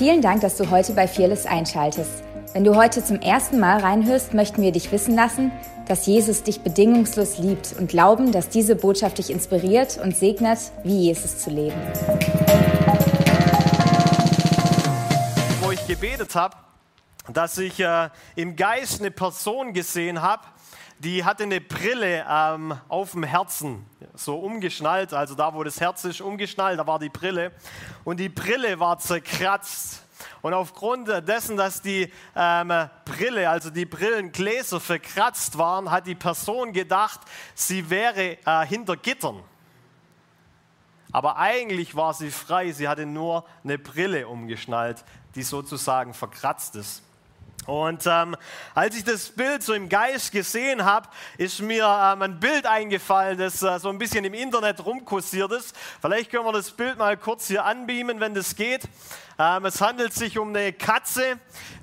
Vielen Dank, dass du heute bei Fearless einschaltest. Wenn du heute zum ersten Mal reinhörst, möchten wir dich wissen lassen, dass Jesus dich bedingungslos liebt und glauben, dass diese Botschaft dich inspiriert und segnet, wie Jesus zu leben. Wo ich gebetet habe, dass ich äh, im Geist eine Person gesehen habe, die hatte eine Brille ähm, auf dem Herzen, so umgeschnallt, also da, wo das Herz ist, umgeschnallt, da war die Brille. Und die Brille war zerkratzt. Und aufgrund dessen, dass die ähm, Brille, also die Brillengläser verkratzt waren, hat die Person gedacht, sie wäre äh, hinter Gittern. Aber eigentlich war sie frei, sie hatte nur eine Brille umgeschnallt, die sozusagen verkratzt ist. Und ähm, als ich das Bild so im Geist gesehen habe, ist mir ähm, ein Bild eingefallen, das äh, so ein bisschen im Internet rumkursiert ist. Vielleicht können wir das Bild mal kurz hier anbeamen, wenn das geht. Ähm, es handelt sich um eine Katze,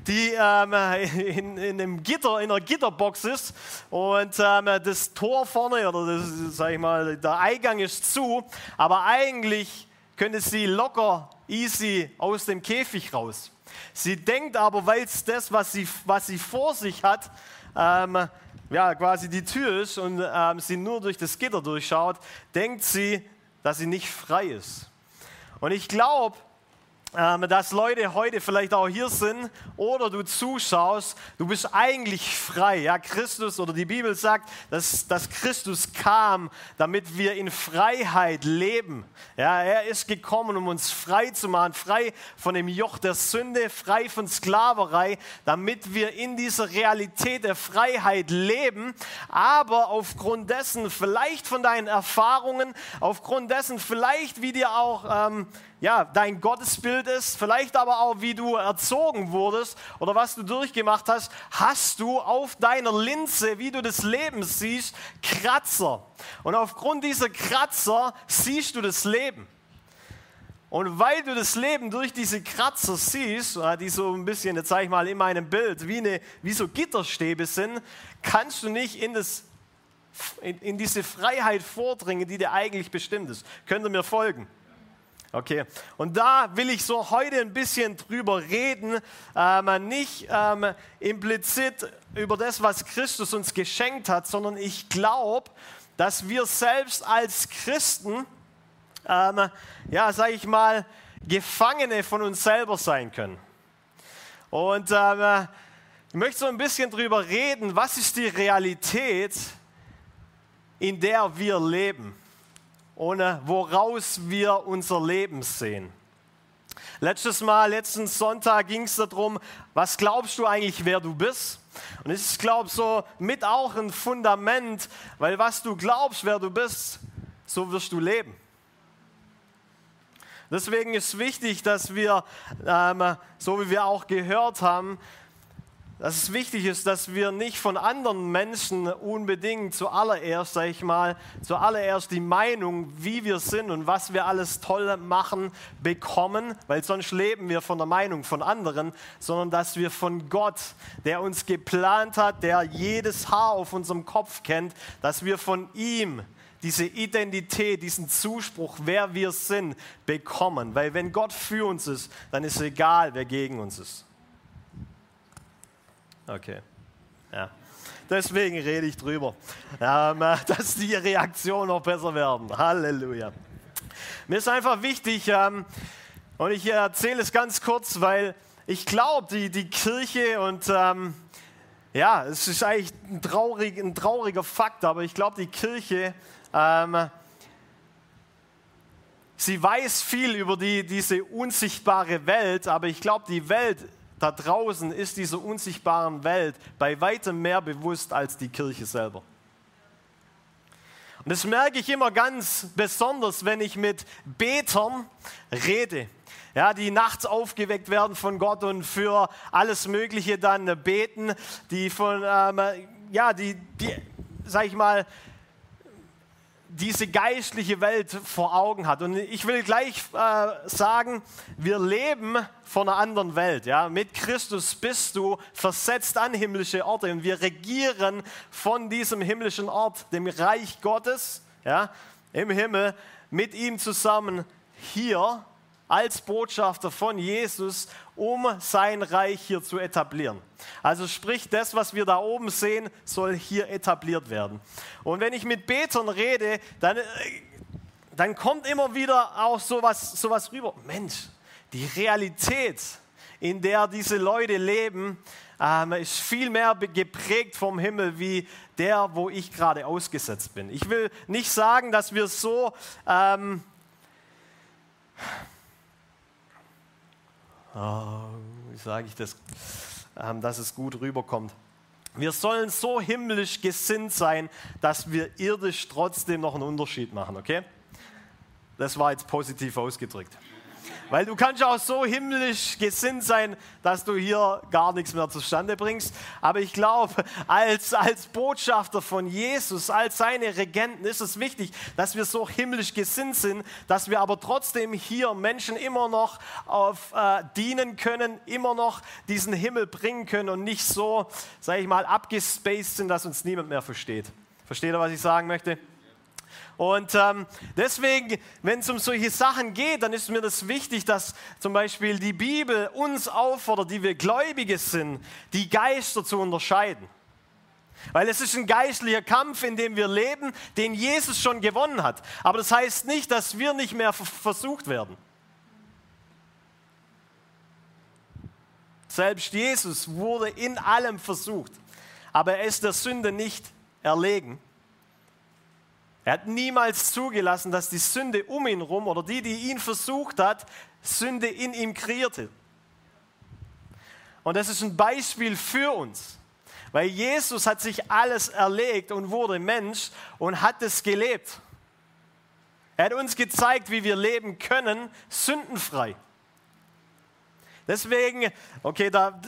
die ähm, in, in, einem Gitter, in einer Gitterbox ist und ähm, das Tor vorne oder das, sag ich mal, der Eingang ist zu, aber eigentlich könnte sie locker, easy aus dem Käfig raus. Sie denkt aber, weil es das, was sie, was sie vor sich hat, ähm, ja, quasi die Tür ist und ähm, sie nur durch das Gitter durchschaut, denkt sie, dass sie nicht frei ist. Und ich glaube, dass Leute heute vielleicht auch hier sind oder du zuschaust, du bist eigentlich frei. Ja, Christus oder die Bibel sagt, dass, dass Christus kam, damit wir in Freiheit leben. Ja, er ist gekommen, um uns frei zu machen, frei von dem Joch der Sünde, frei von Sklaverei, damit wir in dieser Realität der Freiheit leben. Aber aufgrund dessen, vielleicht von deinen Erfahrungen, aufgrund dessen, vielleicht wie dir auch ähm, ja, dein Gottesbild ist, vielleicht aber auch wie du erzogen wurdest oder was du durchgemacht hast, hast du auf deiner Linse, wie du das Leben siehst, Kratzer. Und aufgrund dieser Kratzer siehst du das Leben. Und weil du das Leben durch diese Kratzer siehst, äh, die so ein bisschen, jetzt sage ich mal, in meinem Bild, wie, eine, wie so Gitterstäbe sind, kannst du nicht in, das, in, in diese Freiheit vordringen, die dir eigentlich bestimmt ist. Könnt ihr mir folgen? Okay, und da will ich so heute ein bisschen drüber reden, ähm, nicht ähm, implizit über das, was Christus uns geschenkt hat, sondern ich glaube, dass wir selbst als Christen, ähm, ja, sage ich mal, Gefangene von uns selber sein können. Und ähm, ich möchte so ein bisschen drüber reden, was ist die Realität, in der wir leben und woraus wir unser Leben sehen. Letztes Mal, letzten Sonntag ging es darum, was glaubst du eigentlich, wer du bist? Und es ist, glaube ich, so mit auch ein Fundament, weil was du glaubst, wer du bist, so wirst du leben. Deswegen ist wichtig, dass wir, ähm, so wie wir auch gehört haben, dass es wichtig ist, dass wir nicht von anderen Menschen unbedingt zuallererst, sage ich mal, zuallererst die Meinung, wie wir sind und was wir alles toll machen, bekommen, weil sonst leben wir von der Meinung von anderen, sondern dass wir von Gott, der uns geplant hat, der jedes Haar auf unserem Kopf kennt, dass wir von ihm diese Identität, diesen Zuspruch, wer wir sind, bekommen. Weil wenn Gott für uns ist, dann ist egal, wer gegen uns ist. Okay. Ja. Deswegen rede ich drüber, ähm, dass die Reaktionen noch besser werden. Halleluja. Mir ist einfach wichtig, ähm, und ich erzähle es ganz kurz, weil ich glaube, die, die Kirche und ähm, ja, es ist eigentlich ein, traurig, ein trauriger Fakt, aber ich glaube, die Kirche, ähm, sie weiß viel über die, diese unsichtbare Welt, aber ich glaube, die Welt da draußen ist dieser unsichtbaren Welt bei weitem mehr bewusst als die Kirche selber. Und das merke ich immer ganz besonders, wenn ich mit Betern rede, ja, die nachts aufgeweckt werden von Gott und für alles Mögliche dann beten, die von, ähm, ja, die, die, sag ich mal, diese geistliche Welt vor Augen hat. Und ich will gleich äh, sagen, wir leben von einer anderen Welt. Ja? Mit Christus bist du versetzt an himmlische Orte und wir regieren von diesem himmlischen Ort, dem Reich Gottes, ja? im Himmel, mit ihm zusammen hier als Botschafter von Jesus, um sein Reich hier zu etablieren. Also sprich, das, was wir da oben sehen, soll hier etabliert werden. Und wenn ich mit Betern rede, dann, äh, dann kommt immer wieder auch sowas, sowas rüber. Mensch, die Realität, in der diese Leute leben, ähm, ist viel mehr geprägt vom Himmel wie der, wo ich gerade ausgesetzt bin. Ich will nicht sagen, dass wir so... Ähm, oh, wie sage ich das, ähm, dass es gut rüberkommt. Wir sollen so himmlisch gesinnt sein, dass wir irdisch trotzdem noch einen Unterschied machen, okay? Das war jetzt positiv ausgedrückt. Weil du kannst auch so himmlisch gesinnt sein, dass du hier gar nichts mehr zustande bringst. Aber ich glaube, als, als Botschafter von Jesus, als seine Regenten ist es wichtig, dass wir so himmlisch gesinnt sind, dass wir aber trotzdem hier Menschen immer noch auf, äh, dienen können, immer noch diesen Himmel bringen können und nicht so, sage ich mal, abgespaced sind, dass uns niemand mehr versteht. Versteht ihr, was ich sagen möchte? Und ähm, deswegen, wenn es um solche Sachen geht, dann ist mir das wichtig, dass zum Beispiel die Bibel uns auffordert, die wir Gläubige sind, die Geister zu unterscheiden. Weil es ist ein geistlicher Kampf, in dem wir leben, den Jesus schon gewonnen hat. Aber das heißt nicht, dass wir nicht mehr versucht werden. Selbst Jesus wurde in allem versucht, aber er ist der Sünde nicht erlegen. Er hat niemals zugelassen, dass die Sünde um ihn rum oder die, die ihn versucht hat, Sünde in ihm kreierte. Und das ist ein Beispiel für uns, weil Jesus hat sich alles erlegt und wurde Mensch und hat es gelebt. Er hat uns gezeigt, wie wir leben können, sündenfrei. Deswegen, okay, da,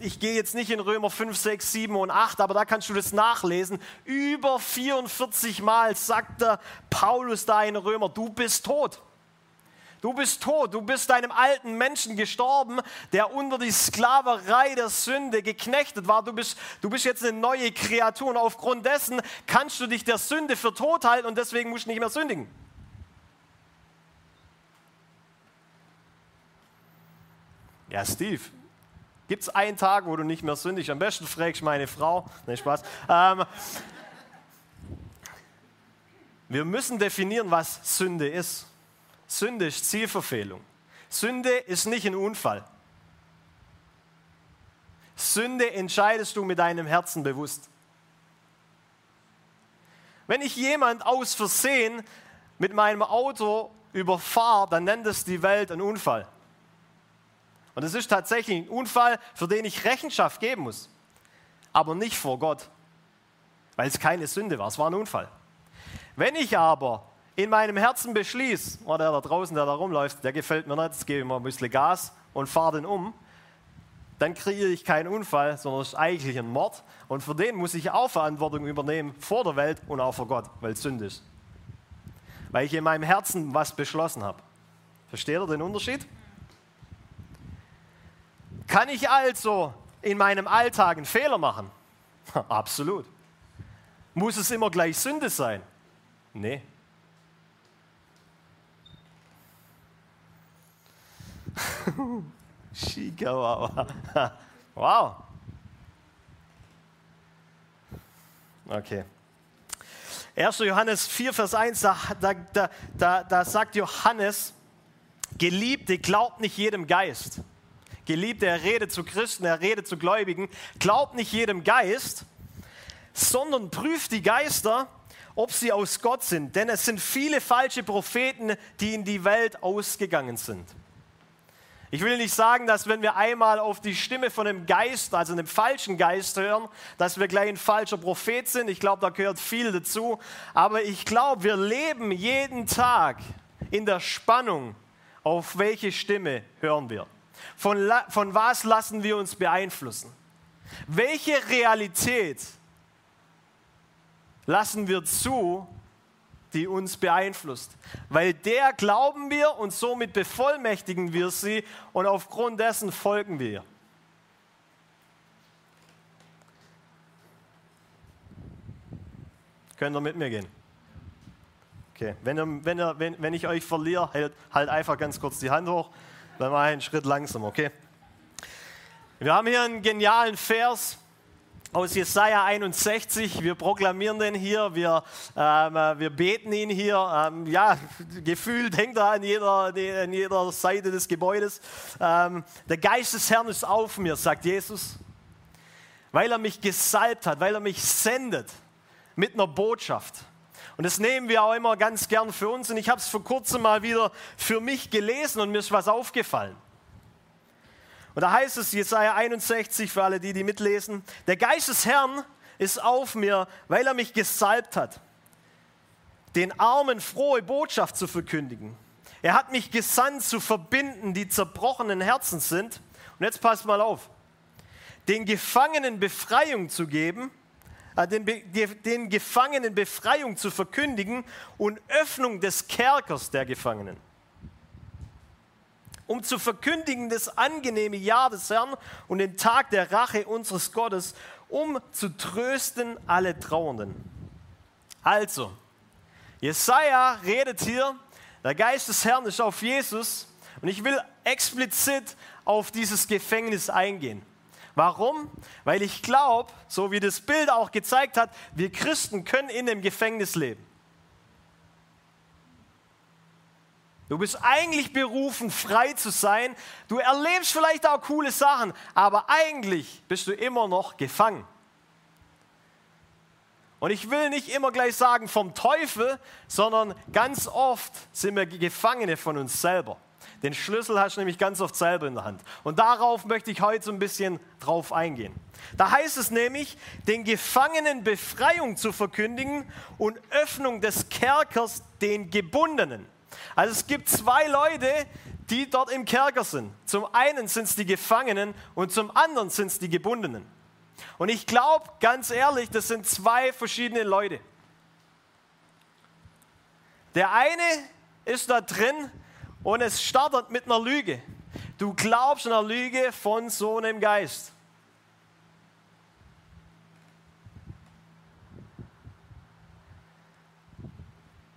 ich gehe jetzt nicht in Römer 5, 6, 7 und 8, aber da kannst du das nachlesen. Über 44 Mal sagt der Paulus da in Römer, du bist tot. Du bist tot, du bist deinem alten Menschen gestorben, der unter die Sklaverei der Sünde geknechtet war. Du bist, du bist jetzt eine neue Kreatur und aufgrund dessen kannst du dich der Sünde für tot halten und deswegen musst du nicht mehr sündigen. Ja, Steve, Gibt es einen Tag, wo du nicht mehr sündigst? Am besten fragst meine Frau. Nein, Spaß. Ähm, wir müssen definieren, was Sünde ist. Sünde ist Zielverfehlung. Sünde ist nicht ein Unfall. Sünde entscheidest du mit deinem Herzen bewusst. Wenn ich jemand aus Versehen mit meinem Auto überfahre, dann nennt es die Welt einen Unfall. Und es ist tatsächlich ein Unfall, für den ich Rechenschaft geben muss. Aber nicht vor Gott, weil es keine Sünde war, es war ein Unfall. Wenn ich aber in meinem Herzen beschließe, oh, der da draußen, der da rumläuft, der gefällt mir nicht, jetzt gebe ich mal ein bisschen Gas und fahre den um, dann kreiere ich keinen Unfall, sondern es ist eigentlich ein Mord. Und für den muss ich auch Verantwortung übernehmen vor der Welt und auch vor Gott, weil es Sünde ist. Weil ich in meinem Herzen was beschlossen habe. Versteht ihr den Unterschied? Kann ich also in meinem Alltag einen Fehler machen? Absolut. Muss es immer gleich Sünde sein? Nee. Chihuahua. wow. Okay. 1. Johannes 4, Vers 1, da, da, da, da sagt Johannes, Geliebte, glaubt nicht jedem Geist Geliebte, er redet zu Christen, er redet zu Gläubigen. Glaubt nicht jedem Geist, sondern prüft die Geister, ob sie aus Gott sind. Denn es sind viele falsche Propheten, die in die Welt ausgegangen sind. Ich will nicht sagen, dass wenn wir einmal auf die Stimme von einem Geist, also einem falschen Geist hören, dass wir gleich ein falscher Prophet sind. Ich glaube, da gehört viel dazu. Aber ich glaube, wir leben jeden Tag in der Spannung, auf welche Stimme hören wir. Von, von was lassen wir uns beeinflussen? Welche Realität lassen wir zu, die uns beeinflusst? Weil der glauben wir und somit bevollmächtigen wir sie und aufgrund dessen folgen wir. Könnt ihr mit mir gehen? Okay, wenn, ihr, wenn, ihr, wenn, wenn ich euch verliere, halt, halt einfach ganz kurz die Hand hoch, dann ich einen Schritt langsam, okay? Wir haben hier einen genialen Vers aus Jesaja 61. Wir proklamieren den hier, wir, ähm, äh, wir beten ihn hier. Ähm, ja, gefühlt hängt er an jeder, an jeder Seite des Gebäudes. Ähm, der Geist des Herrn ist auf mir, sagt Jesus, weil er mich gesalbt hat, weil er mich sendet mit einer Botschaft. Und das nehmen wir auch immer ganz gern für uns. Und ich habe es vor kurzem mal wieder für mich gelesen und mir ist was aufgefallen. Und da heißt es, Jesaja 61, für alle die, die mitlesen, der Geist des Herrn ist auf mir, weil er mich gesalbt hat, den Armen frohe Botschaft zu verkündigen. Er hat mich gesandt, zu verbinden, die zerbrochenen Herzen sind. Und jetzt passt mal auf. Den Gefangenen Befreiung zu geben, den, den Gefangenen Befreiung zu verkündigen und Öffnung des Kerkers der Gefangenen um zu verkündigen das angenehme Jahr des Herrn und den Tag der Rache unseres Gottes, um zu trösten alle Trauernden. Also, Jesaja redet hier, der Geist des Herrn ist auf Jesus und ich will explizit auf dieses Gefängnis eingehen. Warum? Weil ich glaube, so wie das Bild auch gezeigt hat, wir Christen können in dem Gefängnis leben. Du bist eigentlich berufen, frei zu sein. Du erlebst vielleicht auch coole Sachen, aber eigentlich bist du immer noch gefangen. Und ich will nicht immer gleich sagen vom Teufel, sondern ganz oft sind wir Gefangene von uns selber. Den Schlüssel hast du nämlich ganz oft selber in der Hand. Und darauf möchte ich heute so ein bisschen drauf eingehen. Da heißt es nämlich, den Gefangenen Befreiung zu verkündigen und Öffnung des Kerkers den Gebundenen. Also es gibt zwei Leute, die dort im Kerker sind. Zum einen sind es die Gefangenen und zum anderen sind es die Gebundenen. Und ich glaube, ganz ehrlich, das sind zwei verschiedene Leute. Der eine ist da drin und es startet mit einer Lüge. Du glaubst einer Lüge von so einem Geist.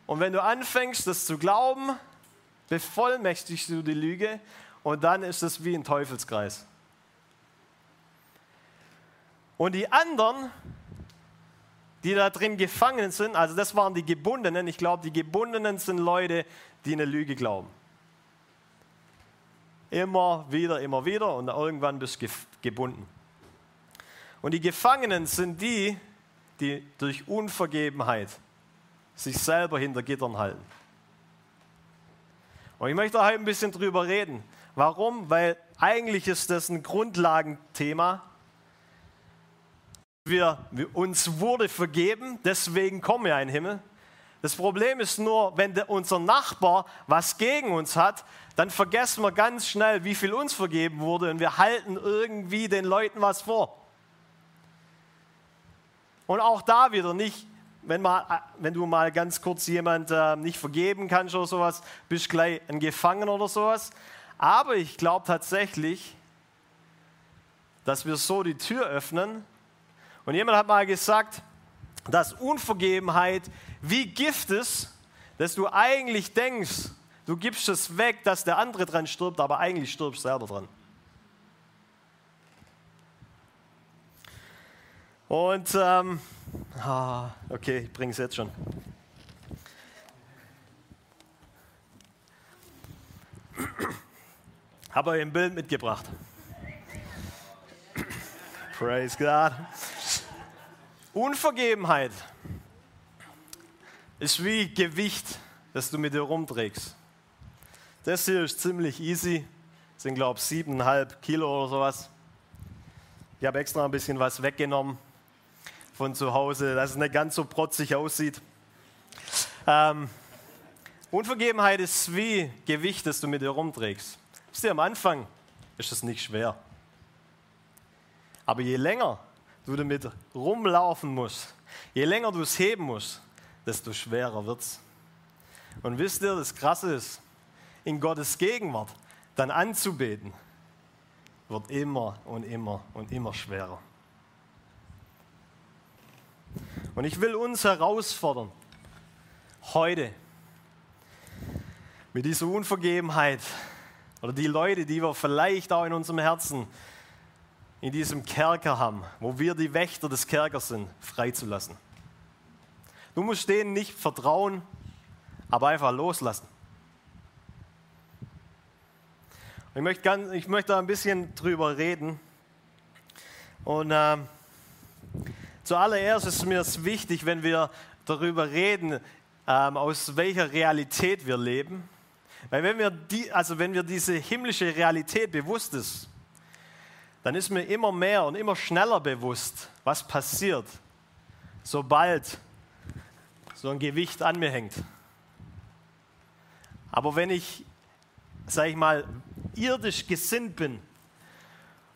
Und wenn du anfängst, das zu glauben, bevollmächtigst du die Lüge und dann ist es wie ein Teufelskreis. Und die anderen, die da drin gefangen sind, also das waren die Gebundenen, ich glaube, die Gebundenen sind Leute, die eine Lüge glauben. Immer wieder, immer wieder und irgendwann bist du gebunden. Und die Gefangenen sind die, die durch Unvergebenheit sich selber hinter Gittern halten. Und ich möchte heute ein bisschen drüber reden. Warum? Weil eigentlich ist das ein Grundlagenthema. Wir, uns wurde vergeben, deswegen kommen wir in den Himmel. Das Problem ist nur, wenn unser Nachbar was gegen uns hat, dann vergessen wir ganz schnell, wie viel uns vergeben wurde und wir halten irgendwie den Leuten was vor. Und auch da wieder nicht, wenn, mal, äh, wenn du mal ganz kurz jemand äh, nicht vergeben kannst oder sowas, bist gleich ein Gefangener oder sowas. Aber ich glaube tatsächlich, dass wir so die Tür öffnen. Und jemand hat mal gesagt, dass Unvergebenheit wie Gift ist, dass du eigentlich denkst, du gibst es weg, dass der andere dran stirbt, aber eigentlich stirbst du selber dran. Und ähm, Ah, okay, ich bringe es jetzt schon. Habe euch ein Bild mitgebracht. Praise God. Unvergebenheit ist wie Gewicht, das du mit dir rumträgst. Das hier ist ziemlich easy, das sind glaube ich siebeneinhalb Kilo oder sowas. Ich habe extra ein bisschen was weggenommen von zu Hause, dass es nicht ganz so protzig aussieht. Ähm, Unvergebenheit ist wie Gewicht, das du mit dir rumträgst. Wisst ihr, am Anfang ist es nicht schwer. Aber je länger du damit rumlaufen musst, je länger du es heben musst, desto schwerer wird es. Und wisst ihr, das Krasse ist, in Gottes Gegenwart dann anzubeten, wird immer und immer und immer schwerer. Und ich will uns herausfordern, heute, mit dieser Unvergebenheit oder die Leute, die wir vielleicht auch in unserem Herzen in diesem Kerker haben, wo wir die Wächter des Kerkers sind, freizulassen. Du musst denen nicht vertrauen, aber einfach loslassen. Ich möchte, ganz, ich möchte da ein bisschen drüber reden. Und äh, zuallererst ist mir es wichtig, wenn wir darüber reden, äh, aus welcher Realität wir leben. Weil wenn wir, die, also wenn wir diese himmlische Realität bewusst ist, dann ist mir immer mehr und immer schneller bewusst, was passiert, sobald so ein Gewicht an mir hängt. Aber wenn ich, sage ich mal, irdisch gesinnt bin,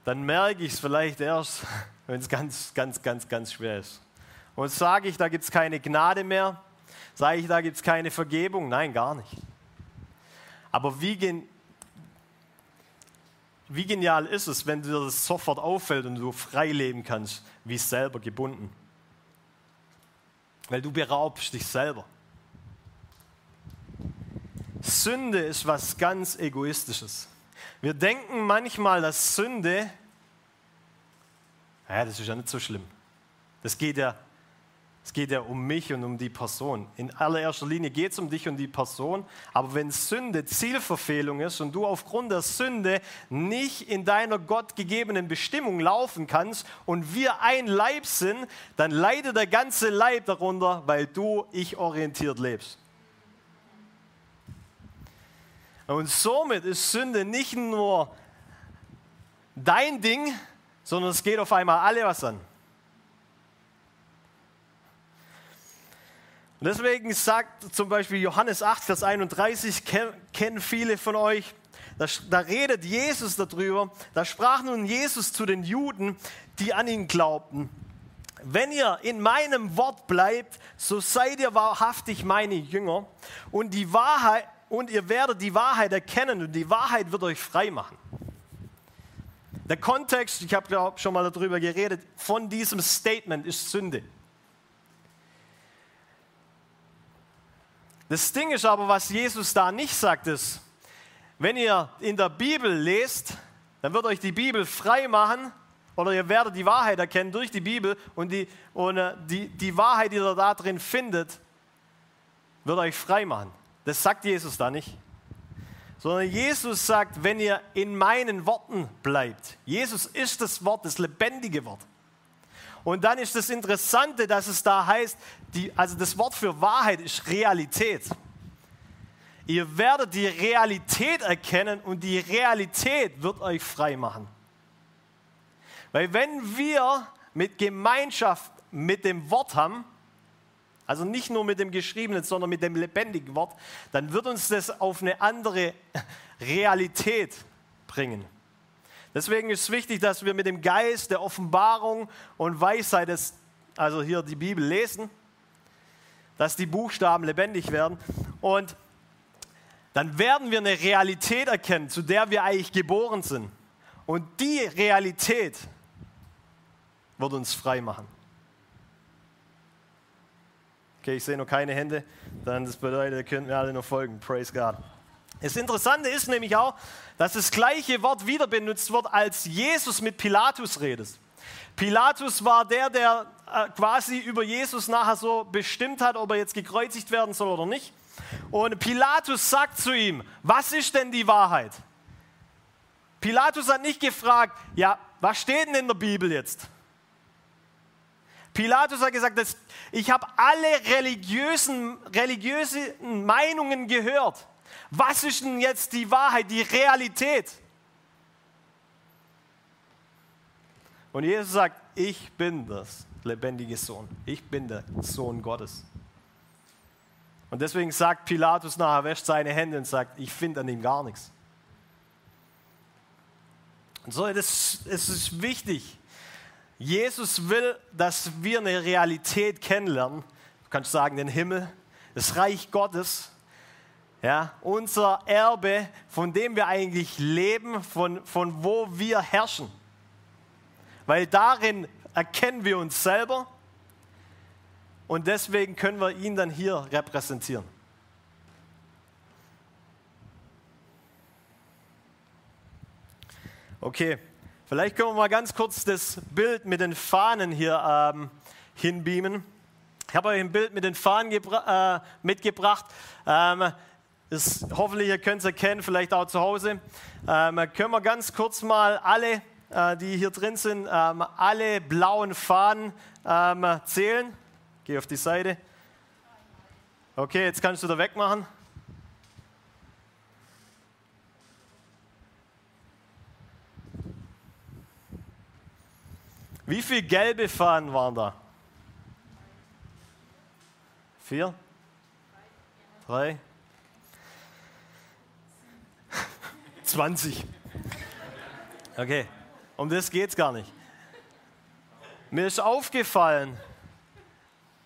dann merke ich es vielleicht erst, wenn es ganz, ganz, ganz, ganz schwer ist. Und sage ich, da gibt es keine Gnade mehr, sage ich, da gibt es keine Vergebung? Nein, gar nicht. Aber wie, gen wie genial ist es, wenn dir das sofort auffällt und du frei leben kannst, wie selber gebunden. Weil du beraubst dich selber. Sünde ist was ganz Egoistisches. Wir denken manchmal, dass Sünde, ja, das ist ja nicht so schlimm. Das geht ja es geht ja um mich und um die Person. In allererster Linie geht es um dich und die Person. Aber wenn Sünde Zielverfehlung ist und du aufgrund der Sünde nicht in deiner gottgegebenen Bestimmung laufen kannst und wir ein Leib sind, dann leidet der ganze Leib darunter, weil du ich-orientiert lebst. Und somit ist Sünde nicht nur dein Ding, sondern es geht auf einmal alle was an. Und deswegen sagt zum Beispiel Johannes 8, Vers 31, kennen viele von euch, da, da, redet Jesus darüber, da sprach nun Jesus zu den Juden, die an ihn glaubten. Wenn ihr in meinem Wort bleibt, so seid ihr wahrhaftig meine Jünger und die Wahrheit und ihr werdet die Wahrheit erkennen und die Wahrheit wird euch frei machen. Der Kontext, ich habe schon mal darüber geredet, von diesem Statement ist Sünde. Das Ding ist aber, was Jesus da nicht sagt, ist, wenn ihr in der Bibel lest, dann wird euch die Bibel frei machen oder ihr werdet die Wahrheit erkennen durch die Bibel und die, und äh, die, die Wahrheit, die ihr da drin findet, wird euch frei machen. Das sagt Jesus da nicht. Sondern Jesus sagt, wenn ihr in meinen Worten bleibt. Jesus ist das Wort, das lebendige Wort. Und dann ist das Interessante, dass es da heißt, die, also das Wort für Wahrheit ist Realität. Ihr werdet die Realität erkennen und die Realität wird euch frei machen. Weil wenn wir mit Gemeinschaft mit dem Wort haben, also nicht nur mit dem geschriebenen, sondern mit dem lebendigen Wort, dann wird uns das auf eine andere Realität bringen. Deswegen ist es wichtig, dass wir mit dem Geist der Offenbarung und Weisheit, des, also hier die Bibel lesen, dass die Buchstaben lebendig werden. Und dann werden wir eine Realität erkennen, zu der wir eigentlich geboren sind. Und die Realität wird uns frei machen. Okay, ich sehe noch keine Hände. Dann das bedeutet, ihr könnt mir alle noch folgen. Praise God. Das Interessante ist nämlich auch, dass das gleiche Wort wieder benutzt wird, als Jesus mit Pilatus redet. Pilatus war der, der äh, quasi über Jesus nachher so bestimmt hat, ob er jetzt gekreuzigt werden soll oder nicht. Und Pilatus sagt zu ihm, was ist denn die Wahrheit? Pilatus hat nicht gefragt, ja, was steht denn in der Bibel jetzt? Pilatus hat gesagt, ich habe alle religiösen, religiösen Meinungen gehört. Was ist denn jetzt die Wahrheit, die Realität? Und Jesus sagt, ich bin das lebendige Sohn. Ich bin der Sohn Gottes. Und deswegen sagt Pilatus nachher, wäscht seine Hände und sagt, ich finde an ihm gar nichts. Und so, das, das ist wichtig. Jesus will, dass wir eine Realität kennenlernen. Du kannst sagen, den Himmel, das Reich Gottes ja, unser Erbe, von dem wir eigentlich leben, von, von wo wir herrschen. Weil darin erkennen wir uns selber und deswegen können wir ihn dann hier repräsentieren. Okay, vielleicht können wir mal ganz kurz das Bild mit den Fahnen hier ähm, hinbeamen. Ich habe euch ein Bild mit den Fahnen äh, mitgebracht. Ähm, das, hoffentlich ihr könnt es erkennen, vielleicht auch zu Hause. Ähm, können wir ganz kurz mal alle, äh, die hier drin sind, ähm, alle blauen Fahnen ähm, zählen? Geh auf die Seite. Okay, jetzt kannst du da wegmachen. Wie viele gelbe Fahnen waren da? Vier? Drei? 20. Okay, um das geht es gar nicht. Mir ist aufgefallen,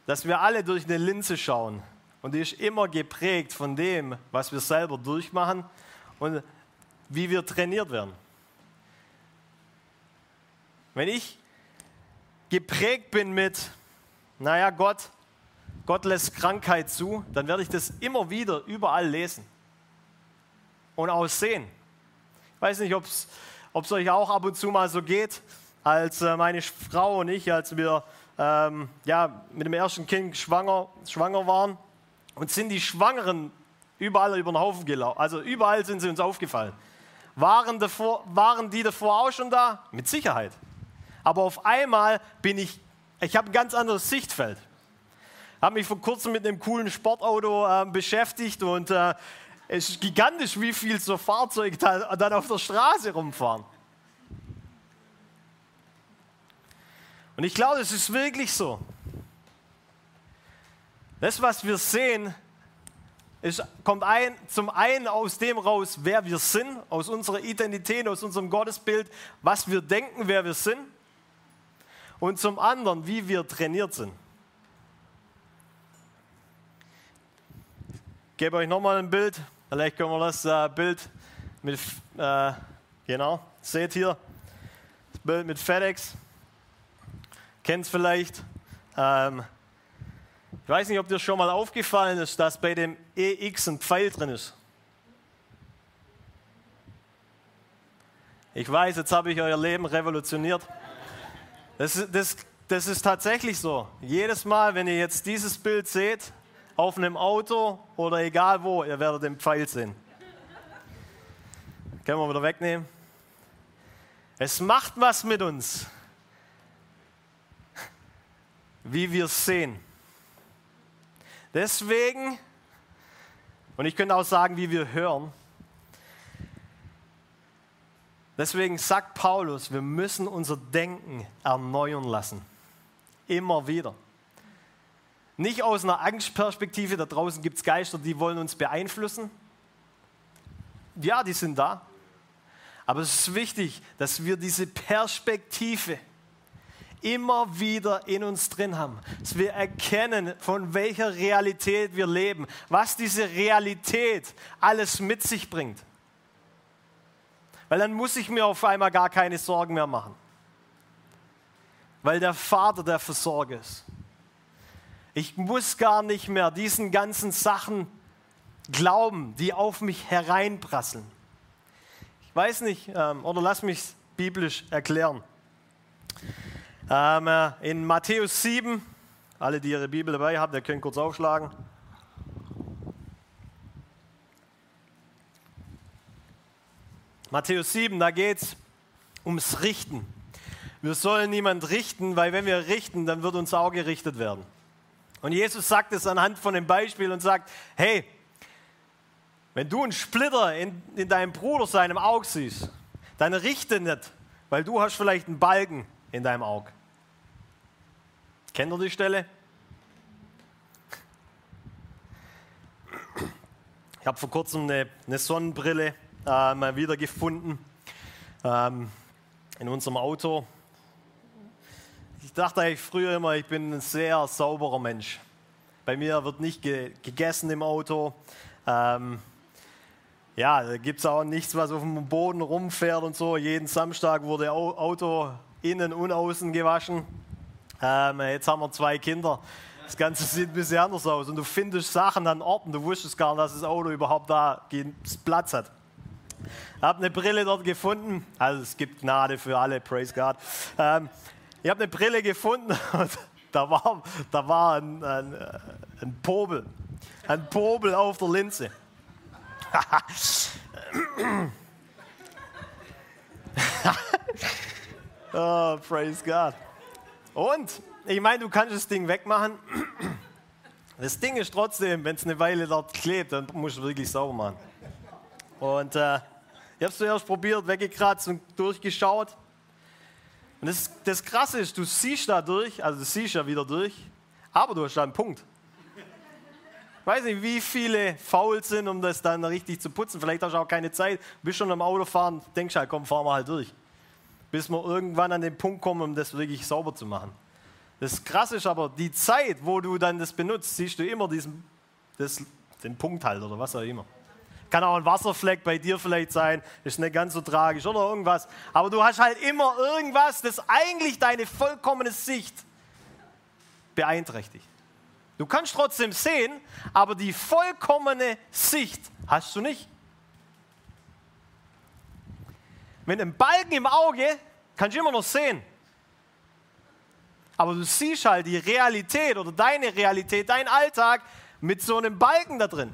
dass wir alle durch eine Linse schauen. Und die ist immer geprägt von dem, was wir selber durchmachen und wie wir trainiert werden. Wenn ich geprägt bin mit, naja, Gott, Gott lässt Krankheit zu, dann werde ich das immer wieder überall lesen und auch sehen. Weiß nicht, ob es euch auch ab und zu mal so geht, als äh, meine Frau und ich, als wir ähm, ja, mit dem ersten Kind schwanger, schwanger waren und sind die Schwangeren überall über den Haufen gelaufen. Also überall sind sie uns aufgefallen. Waren, davor, waren die davor auch schon da? Mit Sicherheit. Aber auf einmal bin ich, ich habe ein ganz anderes Sichtfeld. Habe mich vor kurzem mit einem coolen Sportauto äh, beschäftigt und äh, es ist gigantisch, wie viel so Fahrzeuge da, dann auf der Straße rumfahren. Und ich glaube, es ist wirklich so. Das, was wir sehen, ist, kommt ein, zum einen aus dem raus, wer wir sind, aus unserer Identität, aus unserem Gottesbild, was wir denken, wer wir sind und zum anderen, wie wir trainiert sind. Ich gebe euch nochmal ein Bild. Vielleicht können wir das äh, Bild mit, äh, genau, seht hier, das Bild mit FedEx. Kennt es vielleicht. Ähm, ich weiß nicht, ob dir schon mal aufgefallen ist, dass bei dem EX ein Pfeil drin ist. Ich weiß, jetzt habe ich euer Leben revolutioniert. Das, das, das ist tatsächlich so. Jedes Mal, wenn ihr jetzt dieses Bild seht, auf einem Auto oder egal wo, ihr werdet den Pfeil sehen. Können wir wieder wegnehmen? Es macht was mit uns, wie wir sehen. Deswegen, und ich könnte auch sagen, wie wir hören, Deswegen sagt Paulus, wir müssen unser Denken erneuern lassen. Immer wieder. Nicht aus einer Angstperspektive, da draußen gibt es Geister, die wollen uns beeinflussen. Ja, die sind da. Aber es ist wichtig, dass wir diese Perspektive immer wieder in uns drin haben. Dass wir erkennen, von welcher Realität wir leben, was diese Realität alles mit sich bringt. Weil dann muss ich mir auf einmal gar keine Sorgen mehr machen. Weil der Vater der Versorger ist. Ich muss gar nicht mehr diesen ganzen Sachen glauben, die auf mich hereinprasseln. Ich weiß nicht, ähm, oder lass mich biblisch erklären. Ähm, äh, in Matthäus 7, alle, die ihre Bibel dabei haben, der können kurz aufschlagen. Matthäus 7, da geht es ums Richten. Wir sollen niemand richten, weil wenn wir richten, dann wird uns auch gerichtet werden. Und Jesus sagt es anhand von dem Beispiel und sagt, hey, wenn du einen Splitter in, in deinem Bruder seinem Auge siehst, dann richte nicht, weil du hast vielleicht einen Balken in deinem Auge. Kennt ihr die Stelle? Ich habe vor kurzem eine, eine Sonnenbrille äh, mal wieder gefunden ähm, in unserem Auto. Ich dachte eigentlich früher immer, ich bin ein sehr sauberer Mensch. Bei mir wird nicht ge gegessen im Auto. Ähm, ja, da gibt es auch nichts, was auf dem Boden rumfährt und so. Jeden Samstag wurde Auto innen und außen gewaschen. Ähm, jetzt haben wir zwei Kinder. Das Ganze sieht ein bisschen anders aus. Und du findest Sachen an Orten, du wusstest gar nicht, dass das Auto überhaupt da Platz hat. habe eine Brille dort gefunden. Also es gibt Gnade für alle, praise God. Ähm, ich habe eine Brille gefunden und da war, da war ein, ein, ein Popel. Ein Popel auf der Linse. oh, praise God. Und ich meine, du kannst das Ding wegmachen. Das Ding ist trotzdem, wenn es eine Weile dort klebt, dann musst du wirklich sauber machen. Und äh, ich habe es zuerst probiert, weggekratzt und durchgeschaut. Und das, das Krasse ist, du siehst da durch, also du siehst ja wieder durch, aber du hast da einen Punkt. Ich weiß nicht, wie viele faul sind, um das dann richtig zu putzen. Vielleicht hast du auch keine Zeit, bist schon am Autofahren, denkst halt, komm, fahren wir halt durch. Bis wir irgendwann an den Punkt kommen, um das wirklich sauber zu machen. Das Krasse ist aber, die Zeit, wo du dann das benutzt, siehst du immer diesen, das, den Punkt halt oder was auch immer. Kann auch ein Wasserfleck bei dir vielleicht sein, ist nicht ganz so tragisch oder irgendwas. Aber du hast halt immer irgendwas, das eigentlich deine vollkommene Sicht beeinträchtigt. Du kannst trotzdem sehen, aber die vollkommene Sicht hast du nicht. Mit einem Balken im Auge kannst du immer noch sehen. Aber du siehst halt die Realität oder deine Realität, dein Alltag mit so einem Balken da drin.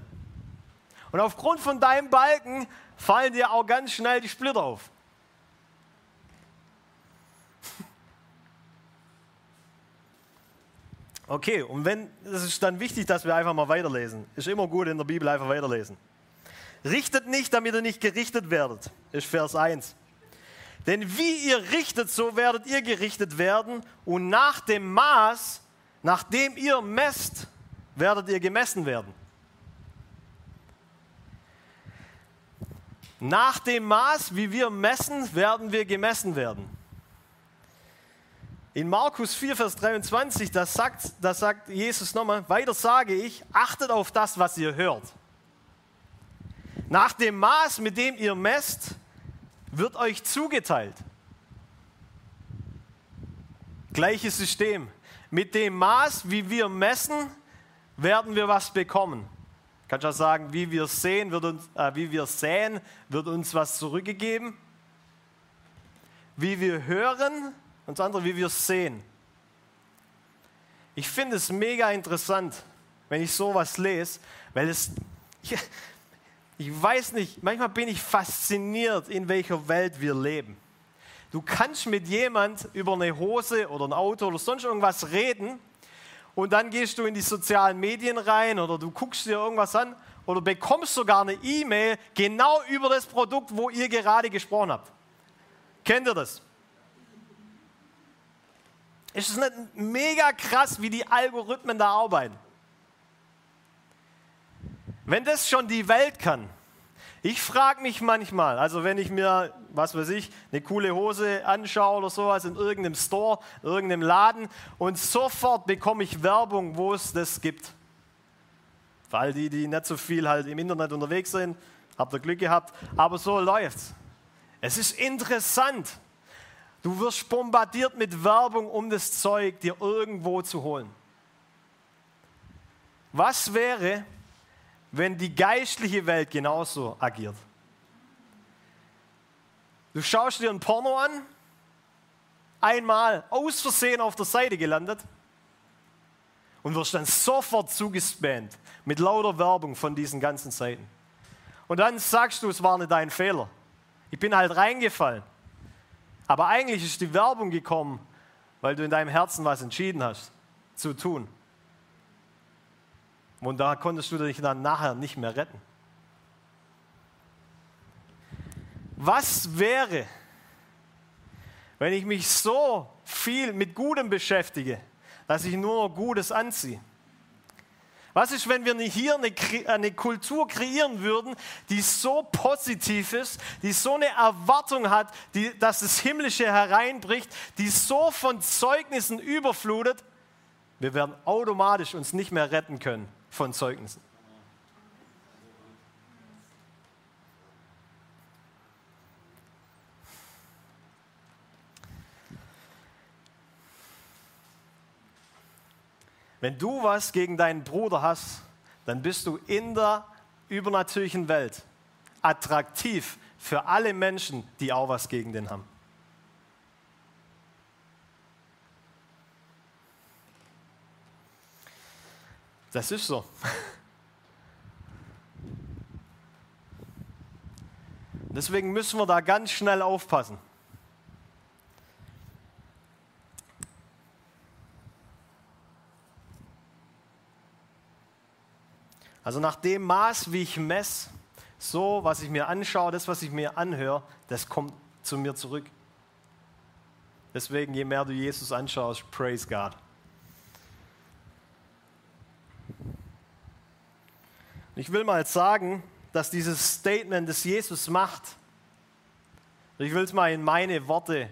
Und aufgrund von deinem Balken fallen dir auch ganz schnell die Splitter auf. Okay, und wenn, es ist dann wichtig, dass wir einfach mal weiterlesen. Ist immer gut in der Bibel einfach weiterlesen. Richtet nicht, damit ihr nicht gerichtet werdet, ist Vers 1. Denn wie ihr richtet, so werdet ihr gerichtet werden. Und nach dem Maß, nach dem ihr messt, werdet ihr gemessen werden. Nach dem Maß, wie wir messen, werden wir gemessen werden. In Markus 4, Vers 23, da sagt, da sagt Jesus nochmal, weiter sage ich, achtet auf das, was ihr hört. Nach dem Maß, mit dem ihr messt, wird euch zugeteilt. Gleiches System. Mit dem Maß, wie wir messen, werden wir was bekommen. Kannst du auch sagen, wie wir sehen, wird uns, äh, wie wir säen, wird uns was zurückgegeben. Wie wir hören und das andere, wie wir sehen. Ich finde es mega interessant, wenn ich sowas lese, weil es, ich, ich weiß nicht, manchmal bin ich fasziniert, in welcher Welt wir leben. Du kannst mit jemand über eine Hose oder ein Auto oder sonst irgendwas reden und dann gehst du in die sozialen Medien rein oder du guckst dir irgendwas an oder bekommst sogar eine E-Mail genau über das Produkt, wo ihr gerade gesprochen habt. Kennt ihr das? Ist es nicht mega krass, wie die Algorithmen da arbeiten? Wenn das schon die Welt kann, ich frage mich manchmal, also wenn ich mir, was weiß ich, eine coole Hose anschaue oder sowas in irgendeinem Store, irgendeinem Laden und sofort bekomme ich Werbung, wo es das gibt. Weil die, die nicht so viel halt im Internet unterwegs sind, habt ihr Glück gehabt, aber so läuft's. Es ist interessant. Du wirst bombardiert mit Werbung, um das Zeug dir irgendwo zu holen. Was wäre, wenn die geistliche Welt genauso agiert. Du schaust dir ein Porno an, einmal aus Versehen auf der Seite gelandet und wirst dann sofort zugespammt mit lauter Werbung von diesen ganzen Seiten. Und dann sagst du, es war nicht dein Fehler. Ich bin halt reingefallen. Aber eigentlich ist die Werbung gekommen, weil du in deinem Herzen was entschieden hast zu tun. Und da konntest du dich dann nachher nicht mehr retten. Was wäre, wenn ich mich so viel mit Gutem beschäftige, dass ich nur noch Gutes anziehe? Was ist, wenn wir hier eine, Kultur kreieren würden, die so positiv ist, die so eine Erwartung hat, die, dass das Himmlische hereinbricht, die so von Zeugnissen überflutet, wir werden automatisch uns nicht mehr retten können von Zeugnissen. Wenn du was gegen deinen Bruder hast, dann bist du in der übernatürlichen Welt attraktiv für alle Menschen, die auch was gegen den haben. Das ist so. Deswegen müssen wir da ganz schnell aufpassen. Also nach dem Maß, wie ich messe, so, was ich mir anschaue, das, was ich mir anhöre, das kommt zu mir zurück. Deswegen, je mehr du Jesus anschaust, praise God. Ich will mal sagen, dass dieses Statement, das Jesus macht, ich will es mal in meine Worte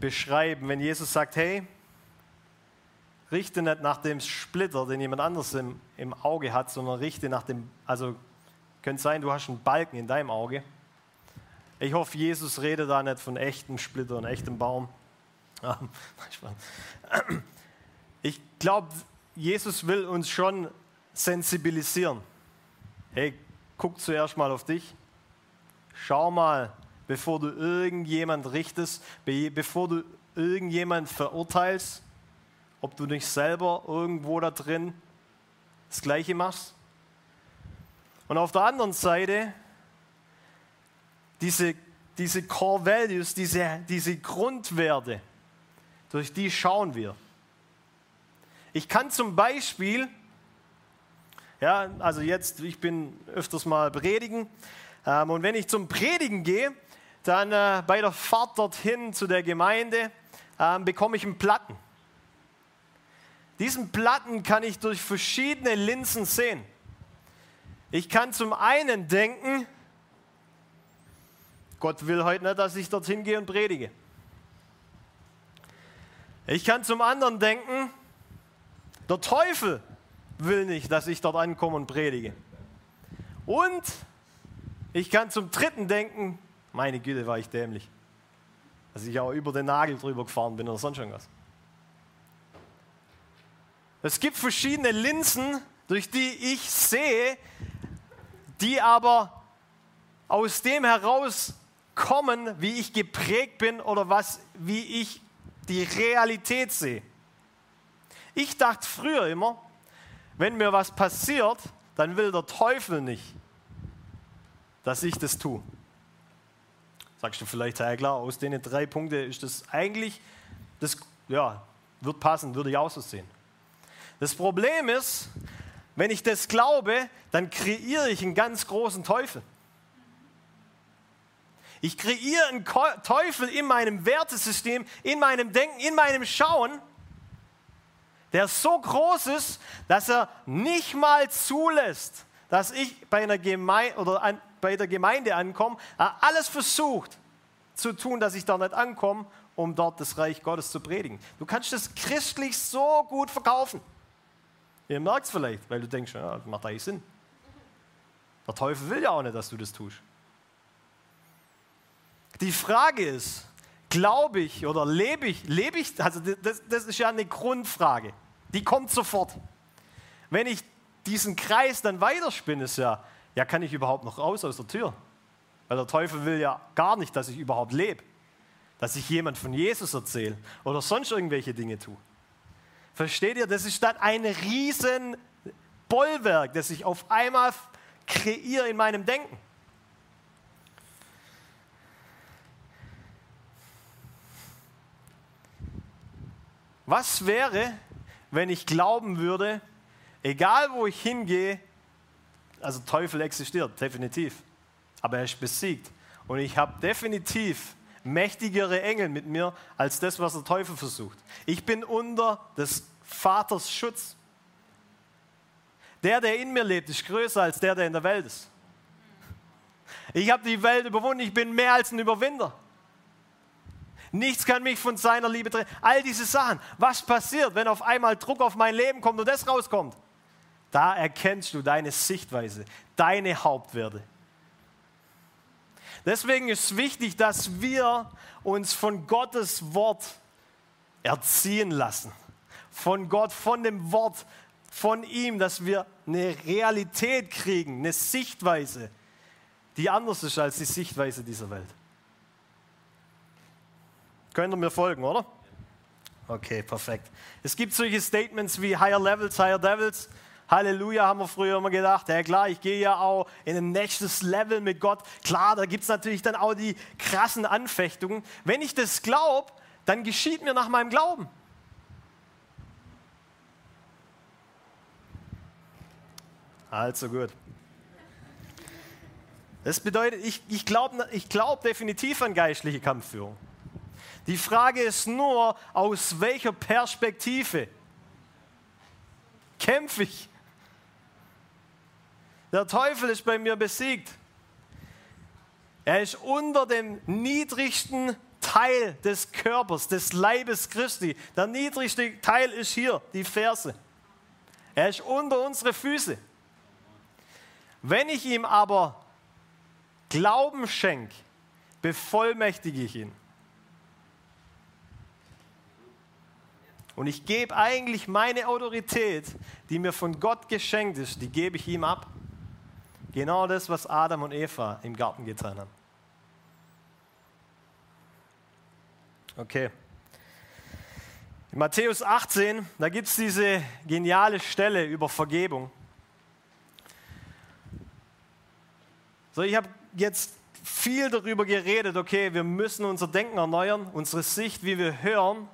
beschreiben, wenn Jesus sagt, hey, richte nicht nach dem Splitter, den jemand anderes im, im Auge hat, sondern richte nach dem, also könnte sein, du hast einen Balken in deinem Auge. Ich hoffe, Jesus redet da nicht von echten Splittern, echtem Baum. Ich glaube, Jesus will uns schon sensibilisieren. Hey, guck zuerst mal auf dich. Schau mal, bevor du irgendjemand richtest, bevor du irgendjemand verurteilst, ob du nicht selber irgendwo da drin das Gleiche machst. Und auf der anderen Seite diese, diese Core Values, diese, diese Grundwerte, durch die schauen wir. Ich kann zum Beispiel, ja, also jetzt, ich bin öfters mal predigen, ähm, und wenn ich zum Predigen gehe, dann äh, bei der Fahrt dorthin zu der Gemeinde ähm, bekomme ich einen Platten. Diesen Platten kann ich durch verschiedene Linsen sehen. Ich kann zum einen denken, Gott will heute nicht, dass ich dorthin gehe und predige. Ich kann zum anderen denken, der Teufel will nicht, dass ich dort ankomme und predige. Und ich kann zum dritten denken, meine Güte, war ich dämlich. Dass ich auch über den Nagel drüber gefahren bin oder sonst irgendwas. Es gibt verschiedene Linsen, durch die ich sehe, die aber aus dem herauskommen, wie ich geprägt bin oder was, wie ich die Realität sehe. Ich dachte früher immer, wenn mir was passiert, dann will der Teufel nicht, dass ich das tue. Sagst du vielleicht, ja klar, aus den drei Punkten ist das eigentlich, das ja, wird passen, würde ich auch so sehen. Das Problem ist, wenn ich das glaube, dann kreiere ich einen ganz großen Teufel. Ich kreiere einen Teufel in meinem Wertesystem, in meinem Denken, in meinem Schauen, der so groß ist, dass er nicht mal zulässt, dass ich bei, einer Gemeinde, oder an, bei der Gemeinde ankomme, er alles versucht zu tun, dass ich da nicht ankomme, um dort das Reich Gottes zu predigen. Du kannst das christlich so gut verkaufen. Ihr merkt es vielleicht, weil du denkst, ja, macht eigentlich Sinn. Der Teufel will ja auch nicht, dass du das tust. Die Frage ist, glaube ich oder lebe ich, lebe ich, also das, das ist ja eine Grundfrage, die kommt sofort. Wenn ich diesen Kreis dann weiterspinne, ist ja, ja, kann ich überhaupt noch raus aus der Tür? Weil der Teufel will ja gar nicht, dass ich überhaupt lebe, dass ich jemand von Jesus erzähle oder sonst irgendwelche Dinge tue. Versteht ihr? Das ist dann ein riesen Bollwerk, das ich auf einmal kreiere in meinem Denken. Was wäre, wenn ich glauben würde, egal wo ich hingehe, also Teufel existiert, definitiv, aber er ist besiegt. Und ich habe definitiv mächtigere Engel mit mir als das, was der Teufel versucht. Ich bin unter des Vaters Schutz. Der, der in mir lebt, ist größer als der, der in der Welt ist. Ich habe die Welt überwunden, ich bin mehr als ein Überwinder. Nichts kann mich von seiner Liebe trennen. All diese Sachen. Was passiert, wenn auf einmal Druck auf mein Leben kommt und das rauskommt? Da erkennst du deine Sichtweise, deine Hauptwerte. Deswegen ist es wichtig, dass wir uns von Gottes Wort erziehen lassen. Von Gott, von dem Wort, von ihm, dass wir eine Realität kriegen, eine Sichtweise, die anders ist als die Sichtweise dieser Welt. Könnt ihr mir folgen, oder? Okay, perfekt. Es gibt solche Statements wie Higher Levels, Higher Devils. Halleluja, haben wir früher immer gedacht. Ja klar, ich gehe ja auch in ein nächstes Level mit Gott. Klar, da gibt es natürlich dann auch die krassen Anfechtungen. Wenn ich das glaube, dann geschieht mir nach meinem Glauben. Also gut. Das bedeutet, ich, ich glaube ich glaub definitiv an geistliche Kampfführung. Die Frage ist nur, aus welcher Perspektive kämpfe ich? Der Teufel ist bei mir besiegt. Er ist unter dem niedrigsten Teil des Körpers, des Leibes Christi. Der niedrigste Teil ist hier, die Ferse. Er ist unter unsere Füße. Wenn ich ihm aber Glauben schenke, bevollmächtige ich ihn. Und ich gebe eigentlich meine Autorität, die mir von Gott geschenkt ist, die gebe ich ihm ab. Genau das, was Adam und Eva im Garten getan haben. Okay. In Matthäus 18, da gibt es diese geniale Stelle über Vergebung. So, ich habe jetzt viel darüber geredet, okay, wir müssen unser Denken erneuern, unsere Sicht, wie wir hören,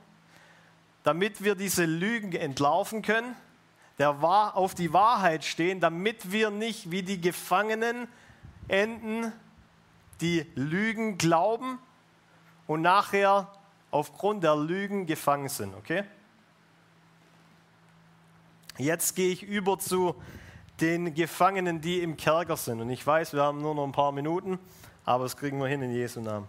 damit wir diese Lügen entlaufen können, der auf die Wahrheit stehen, damit wir nicht wie die Gefangenen enden, die Lügen glauben und nachher aufgrund der Lügen gefangen sind. Okay? Jetzt gehe ich über zu den Gefangenen, die im Kerker sind. Und ich weiß, wir haben nur noch ein paar Minuten, aber das kriegen wir hin in Jesu Namen.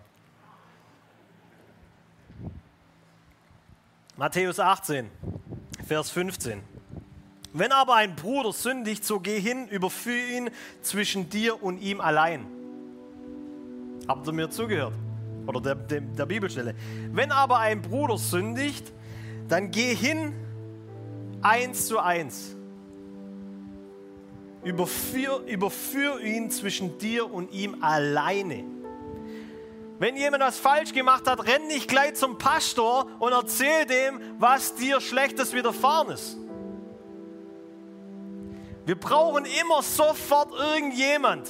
Matthäus 18, Vers 15. Wenn aber ein Bruder sündigt, so geh hin, überführe ihn zwischen dir und ihm allein. Habt ihr mir zugehört? Oder der, der, der Bibelstelle. Wenn aber ein Bruder sündigt, dann geh hin eins zu eins. Überführ, überführ ihn zwischen dir und ihm alleine. Wenn jemand was falsch gemacht hat, renn nicht gleich zum Pastor und erzähl dem, was dir Schlechtes widerfahren ist. Wir brauchen immer sofort irgendjemand,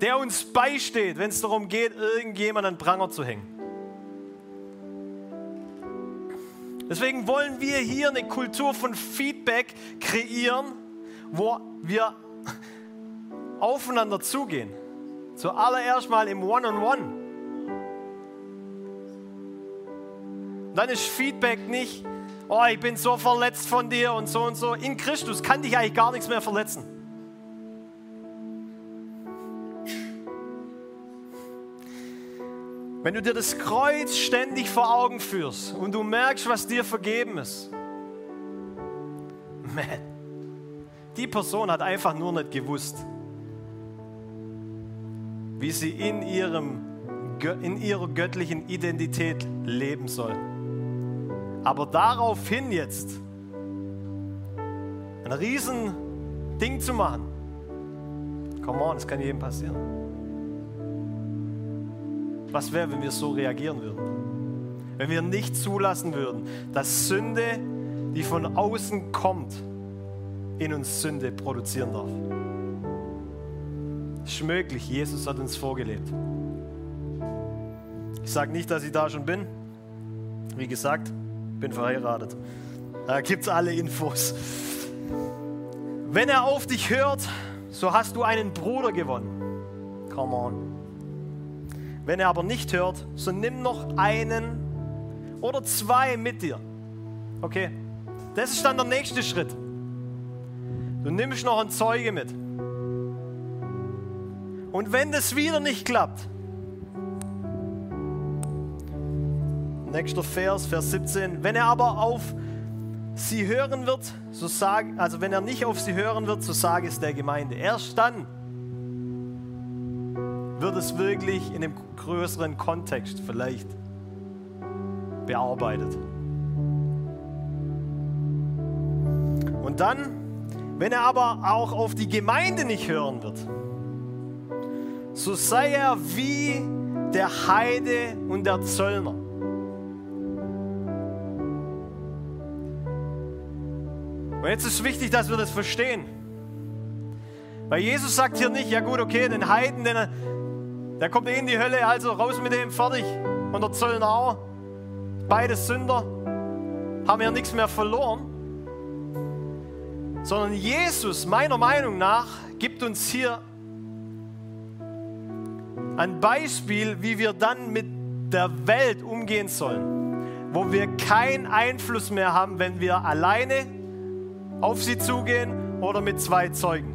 der uns beisteht, wenn es darum geht, irgendjemand an Pranger zu hängen. Deswegen wollen wir hier eine Kultur von Feedback kreieren, wo wir aufeinander zugehen. Zuallererst mal im One-on-One. -on -One. Dann ist Feedback nicht, oh, ich bin so verletzt von dir und so und so. In Christus kann dich eigentlich gar nichts mehr verletzen. Wenn du dir das Kreuz ständig vor Augen führst und du merkst, was dir vergeben ist, man, die Person hat einfach nur nicht gewusst, wie sie in, ihrem, in ihrer göttlichen Identität leben soll. Aber daraufhin jetzt ein riesen Ding zu machen, come on, das kann jedem passieren. Was wäre, wenn wir so reagieren würden? Wenn wir nicht zulassen würden, dass Sünde, die von außen kommt, in uns Sünde produzieren darf. Das ist möglich. Jesus hat uns vorgelebt. Ich sage nicht, dass ich da schon bin. Wie gesagt, bin verheiratet. Da gibt es alle Infos. Wenn er auf dich hört, so hast du einen Bruder gewonnen. Come on. Wenn er aber nicht hört, so nimm noch einen oder zwei mit dir. Okay, das ist dann der nächste Schritt. Du nimmst noch einen Zeuge mit. Und wenn das wieder nicht klappt, nächster Vers, Vers 17, wenn er aber auf sie hören wird, so sag, also wenn er nicht auf sie hören wird, so sage es der Gemeinde. Erst dann wird es wirklich in einem größeren Kontext vielleicht bearbeitet. Und dann Wenn er aber auch auf die Gemeinde nicht hören wird, so sei er wie der Heide und der Zöllner. Und jetzt ist wichtig, dass wir das verstehen. Weil Jesus sagt hier nicht, ja gut, okay, den Heiden, den, der kommt eh in die Hölle, also raus mit dem, fertig. Und der Zöllner auch. Beide Sünder haben ja nichts mehr verloren. Sondern Jesus, meiner Meinung nach, gibt uns hier ein Beispiel, wie wir dann mit der Welt umgehen sollen, wo wir keinen Einfluss mehr haben, wenn wir alleine auf sie zugehen oder mit zwei Zeugen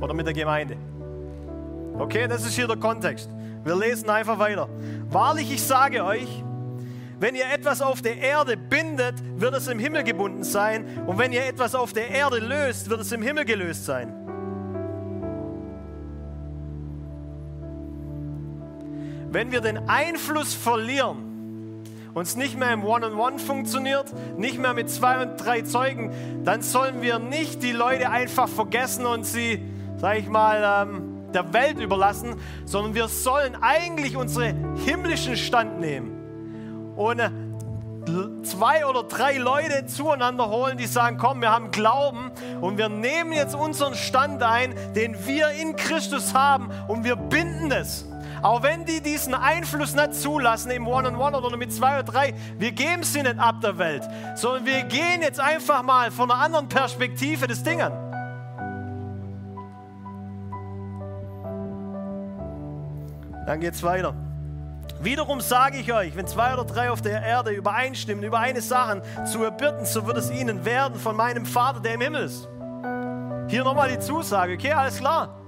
oder mit der Gemeinde. Okay, das ist hier der Kontext. Wir lesen einfach weiter. Wahrlich, ich sage euch, wenn ihr etwas auf der Erde bindet, wird es im Himmel gebunden sein. Und wenn ihr etwas auf der Erde löst, wird es im Himmel gelöst sein. Wenn wir den Einfluss verlieren, uns nicht mehr im One-on-One -on -One funktioniert, nicht mehr mit zwei und drei Zeugen, dann sollen wir nicht die Leute einfach vergessen und sie, sag ich mal, ähm, der Welt überlassen, sondern wir sollen eigentlich unseren himmlischen Stand nehmen und äh, zwei oder drei Leute zueinander holen, die sagen, komm, wir haben Glauben und wir nehmen jetzt unseren Stand ein, den wir in Christus haben und wir binden es. Auch wenn die diesen Einfluss nicht zulassen im One-on-One -on -One oder mit zwei oder drei, wir geben sie nicht ab der Welt, sondern wir gehen jetzt einfach mal von einer anderen Perspektive des Dingen. Dann geht es weiter. Wiederum sage ich euch, wenn zwei oder drei auf der Erde übereinstimmen über eine Sache zu erbitten, so wird es ihnen werden von meinem Vater, der im Himmel ist. Hier nochmal die Zusage, okay, alles klar.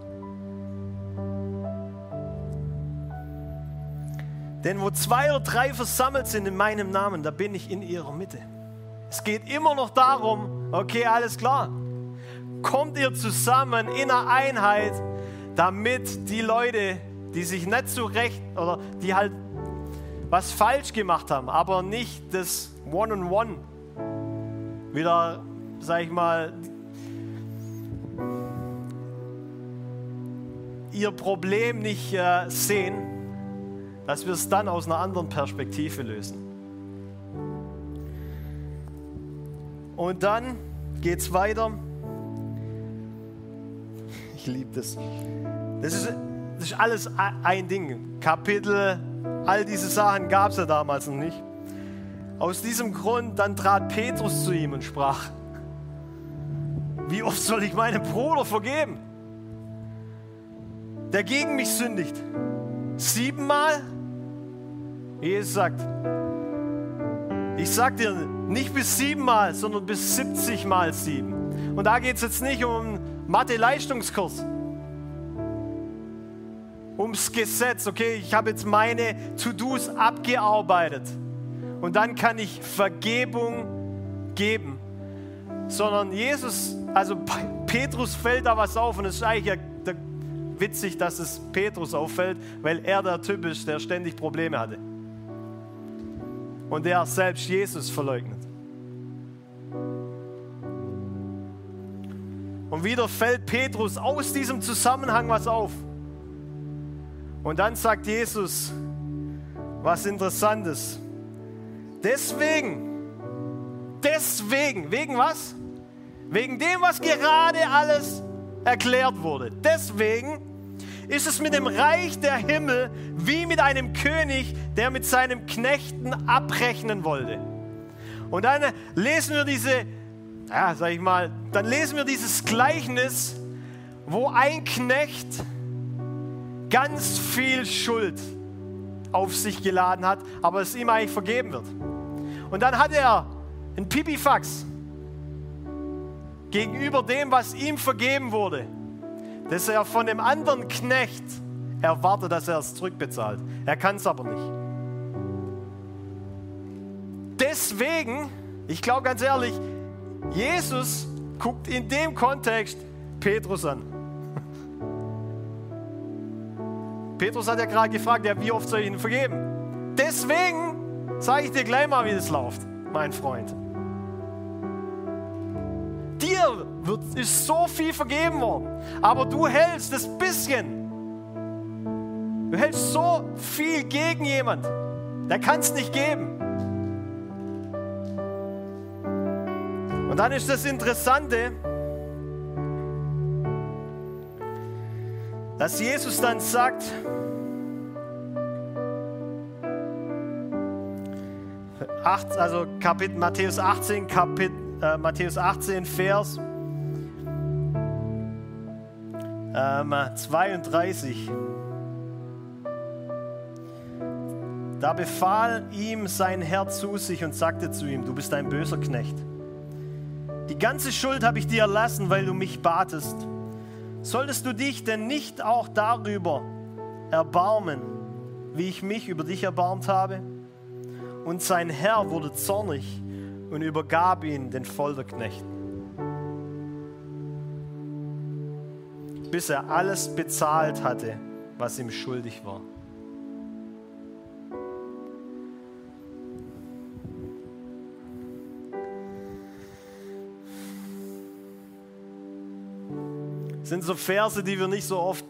Denn wo zwei oder drei versammelt sind in meinem Namen, da bin ich in ihrer Mitte. Es geht immer noch darum, okay, alles klar. Kommt ihr zusammen in einer Einheit, damit die Leute, die sich nicht zurecht oder die halt was falsch gemacht haben, aber nicht das One-on-One -on -One wieder, sag ich mal, ihr Problem nicht äh, sehen, dass wir es dann aus einer anderen Perspektive lösen. Und dann geht es weiter. Ich liebe das. Das ist, das ist alles ein Ding. Kapitel, all diese Sachen gab es ja damals noch nicht. Aus diesem Grund dann trat Petrus zu ihm und sprach, wie oft soll ich meinem Bruder vergeben, der gegen mich sündigt? Siebenmal? Jesus sagt, ich sag dir nicht bis siebenmal, sondern bis 70 mal sieben. Und da geht es jetzt nicht um Mathe-Leistungskurs, ums Gesetz. Okay, ich habe jetzt meine To-Dos abgearbeitet und dann kann ich Vergebung geben. Sondern Jesus, also Petrus fällt da was auf und es ist eigentlich witzig, dass es Petrus auffällt, weil er der Typ ist, der ständig Probleme hatte und der selbst Jesus verleugnet. Und wieder fällt Petrus aus diesem Zusammenhang was auf. Und dann sagt Jesus was Interessantes. Deswegen, deswegen, wegen was? Wegen dem, was gerade alles erklärt wurde. Deswegen ist es mit dem Reich der Himmel wie mit einem König, der mit seinem Knechten abrechnen wollte. Und dann lesen wir diese, ja, sag ich mal, dann lesen wir dieses Gleichnis, wo ein Knecht ganz viel Schuld auf sich geladen hat, aber es ihm eigentlich vergeben wird. Und dann hat er ein Pipifax gegenüber dem, was ihm vergeben wurde dass er von dem anderen Knecht erwartet, dass er es zurückbezahlt. Er kann es aber nicht. Deswegen, ich glaube ganz ehrlich, Jesus guckt in dem Kontext Petrus an. Petrus hat ja gerade gefragt, ja, wie oft soll ich ihn vergeben? Deswegen sage ich dir gleich mal, wie das läuft, mein Freund. Dir wird, ist so viel vergeben worden. Aber du hältst das bisschen. Du hältst so viel gegen jemand. Der kann es nicht geben. Und dann ist das Interessante, dass Jesus dann sagt, also Kapitel, Matthäus 18, Kapitel, äh, Matthäus 18, Vers ähm, 32. Da befahl ihm sein Herr zu sich und sagte zu ihm, du bist ein böser Knecht. Die ganze Schuld habe ich dir erlassen, weil du mich batest. Solltest du dich denn nicht auch darüber erbarmen, wie ich mich über dich erbarmt habe? Und sein Herr wurde zornig und übergab ihn den Folterknechten, bis er alles bezahlt hatte, was ihm schuldig war. sind so Verse, die wir nicht so oft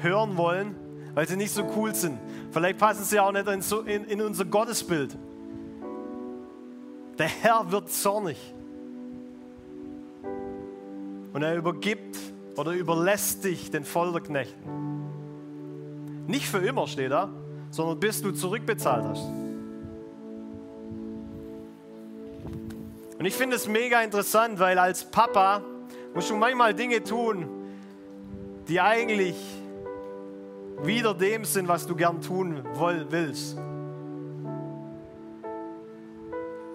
hören wollen, weil sie nicht so cool sind. Vielleicht passen sie auch nicht in, in unser Gottesbild. Der Herr wird zornig. Und er übergibt oder überlässt dich den Folterknechten. Nicht für immer steht da, sondern bis du zurückbezahlt hast. Und ich finde es mega interessant, weil als Papa musst du manchmal Dinge tun, die eigentlich wieder dem sind, was du gern tun willst.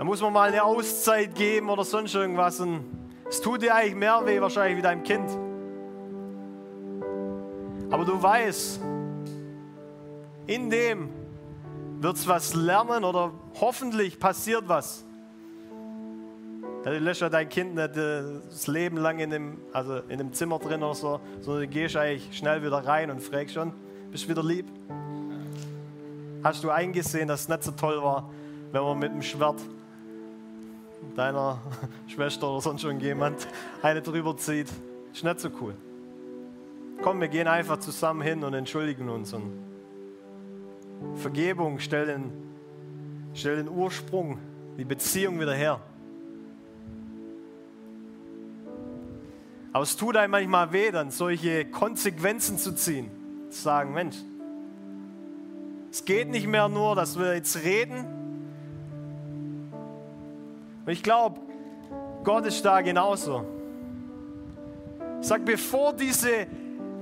Da muss man mal eine Auszeit geben oder sonst irgendwas. Es tut dir eigentlich mehr weh wahrscheinlich wie deinem Kind. Aber du weißt, in dem wird es was lernen oder hoffentlich passiert was. Du lässt ja dein Kind nicht äh, das Leben lang in dem, also in dem Zimmer drin oder so, sondern du gehst eigentlich schnell wieder rein und fragst schon, bist du wieder lieb? Hast du eingesehen, dass es nicht so toll war, wenn man mit dem Schwert deiner Schwester oder sonst irgendjemand eine drüber zieht? Ist nicht so cool. Komm, wir gehen einfach zusammen hin und entschuldigen uns. Und Vergebung stellt den, stell den Ursprung, die Beziehung wieder her. Aber es tut einem manchmal weh, dann solche Konsequenzen zu ziehen. Zu sagen, Mensch, es geht nicht mehr nur, dass wir jetzt reden. Und ich glaube, Gott ist da genauso. Sage, bevor diese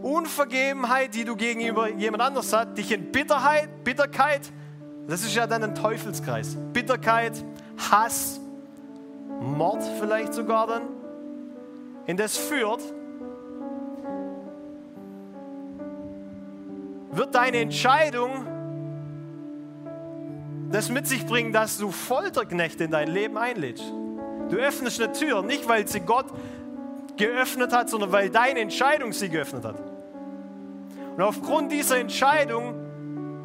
Unvergebenheit, die du gegenüber jemand anders hast, dich in Bitterheit, Bitterkeit, das ist ja dann ein Teufelskreis. Bitterkeit, Hass, Mord vielleicht sogar dann in das führt, wird deine Entscheidung das mit sich bringen, dass du Folterknechte in dein Leben einlädst. Du öffnest eine Tür, nicht weil sie Gott geöffnet hat, sondern weil deine Entscheidung sie geöffnet hat. Und aufgrund dieser Entscheidung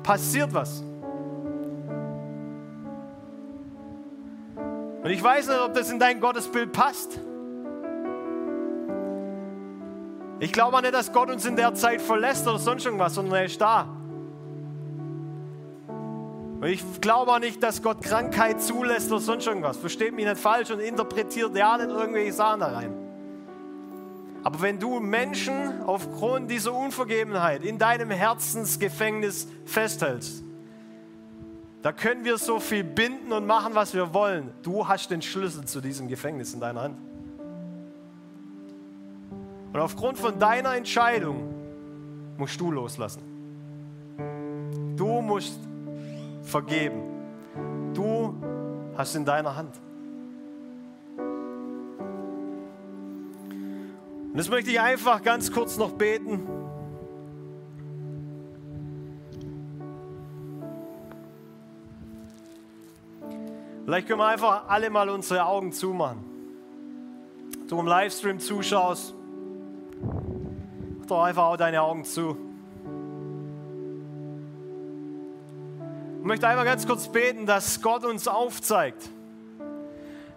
passiert was. Und ich weiß nicht, ob das in dein Gottesbild passt. Ich glaube auch nicht, dass Gott uns in der Zeit verlässt oder sonst irgendwas, sondern er ist da. Und ich glaube auch nicht, dass Gott Krankheit zulässt oder sonst irgendwas. Versteht mich nicht falsch und interpretiert ja nicht irgendwelche Sachen da rein. Aber wenn du Menschen aufgrund dieser Unvergebenheit in deinem Herzensgefängnis festhältst, da können wir so viel binden und machen, was wir wollen. Du hast den Schlüssel zu diesem Gefängnis in deiner Hand. Und aufgrund von deiner Entscheidung musst du loslassen. Du musst vergeben. Du hast in deiner Hand. Und jetzt möchte ich einfach ganz kurz noch beten. Vielleicht können wir einfach alle mal unsere Augen zumachen. Du im Livestream zuschaust. Mach doch einfach auch deine Augen zu. Möchte einmal ganz kurz beten, dass Gott uns aufzeigt,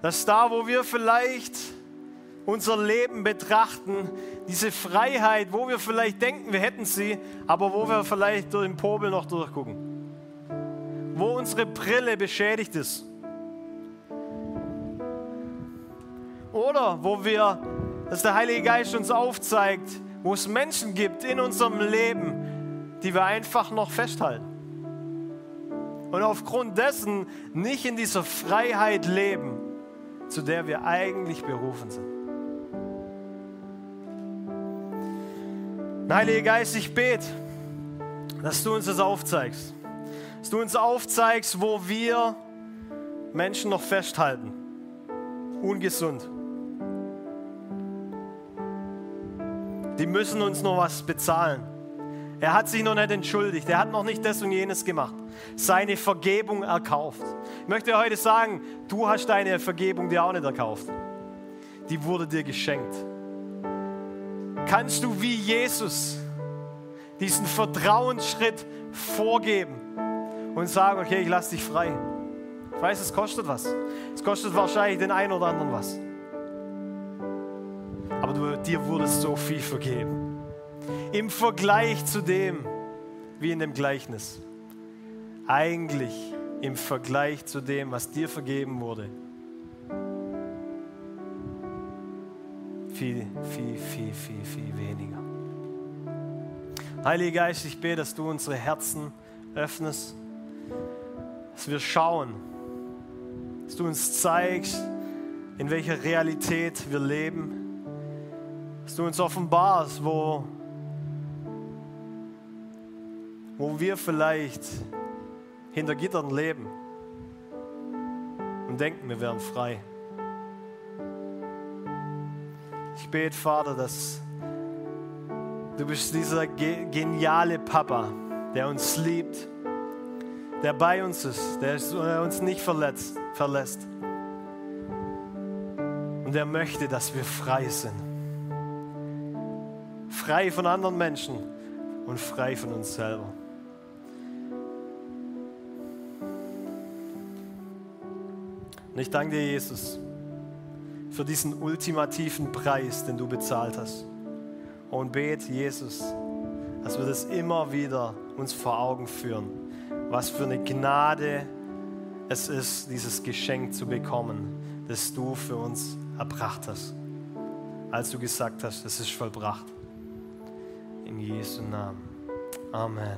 dass da, wo wir vielleicht unser Leben betrachten, diese Freiheit, wo wir vielleicht denken, wir hätten sie, aber wo wir vielleicht durch den Popel noch durchgucken. Wo unsere Brille beschädigt ist. Oder wo wir, dass der Heilige Geist uns aufzeigt, wo es Menschen gibt in unserem Leben, die wir einfach noch festhalten. Und aufgrund dessen nicht in dieser Freiheit leben, zu der wir eigentlich berufen sind. Heiliger Geist, ich bete, dass du uns das aufzeigst. Dass du uns aufzeigst, wo wir Menschen noch festhalten. Ungesund. Die müssen uns noch was bezahlen. Er hat sich noch nicht entschuldigt. Er hat noch nicht das und jenes gemacht. Seine Vergebung erkauft. Ich möchte heute sagen, du hast deine Vergebung dir auch nicht erkauft. Die wurde dir geschenkt kannst du wie Jesus diesen Vertrauensschritt vorgeben und sagen, okay, ich lasse dich frei. Ich weiß, es kostet was. Es kostet wahrscheinlich den einen oder anderen was. Aber du, dir wurde so viel vergeben. Im Vergleich zu dem, wie in dem Gleichnis. Eigentlich im Vergleich zu dem, was dir vergeben wurde, viel, viel, viel, viel, viel weniger. Heiliger Geist, ich bete, dass du unsere Herzen öffnest, dass wir schauen, dass du uns zeigst, in welcher Realität wir leben, dass du uns offenbarst, wo, wo wir vielleicht hinter Gittern leben und denken, wir wären frei. Ich bete, Vater, dass du bist dieser geniale Papa, der uns liebt, der bei uns ist, der uns nicht verletzt, verlässt. Und der möchte, dass wir frei sind. Frei von anderen Menschen und frei von uns selber. Und ich danke dir, Jesus für diesen ultimativen Preis, den du bezahlt hast. Und bet, Jesus, dass wir das immer wieder uns vor Augen führen, was für eine Gnade es ist, dieses Geschenk zu bekommen, das du für uns erbracht hast, als du gesagt hast, es ist vollbracht. In Jesu Namen. Amen.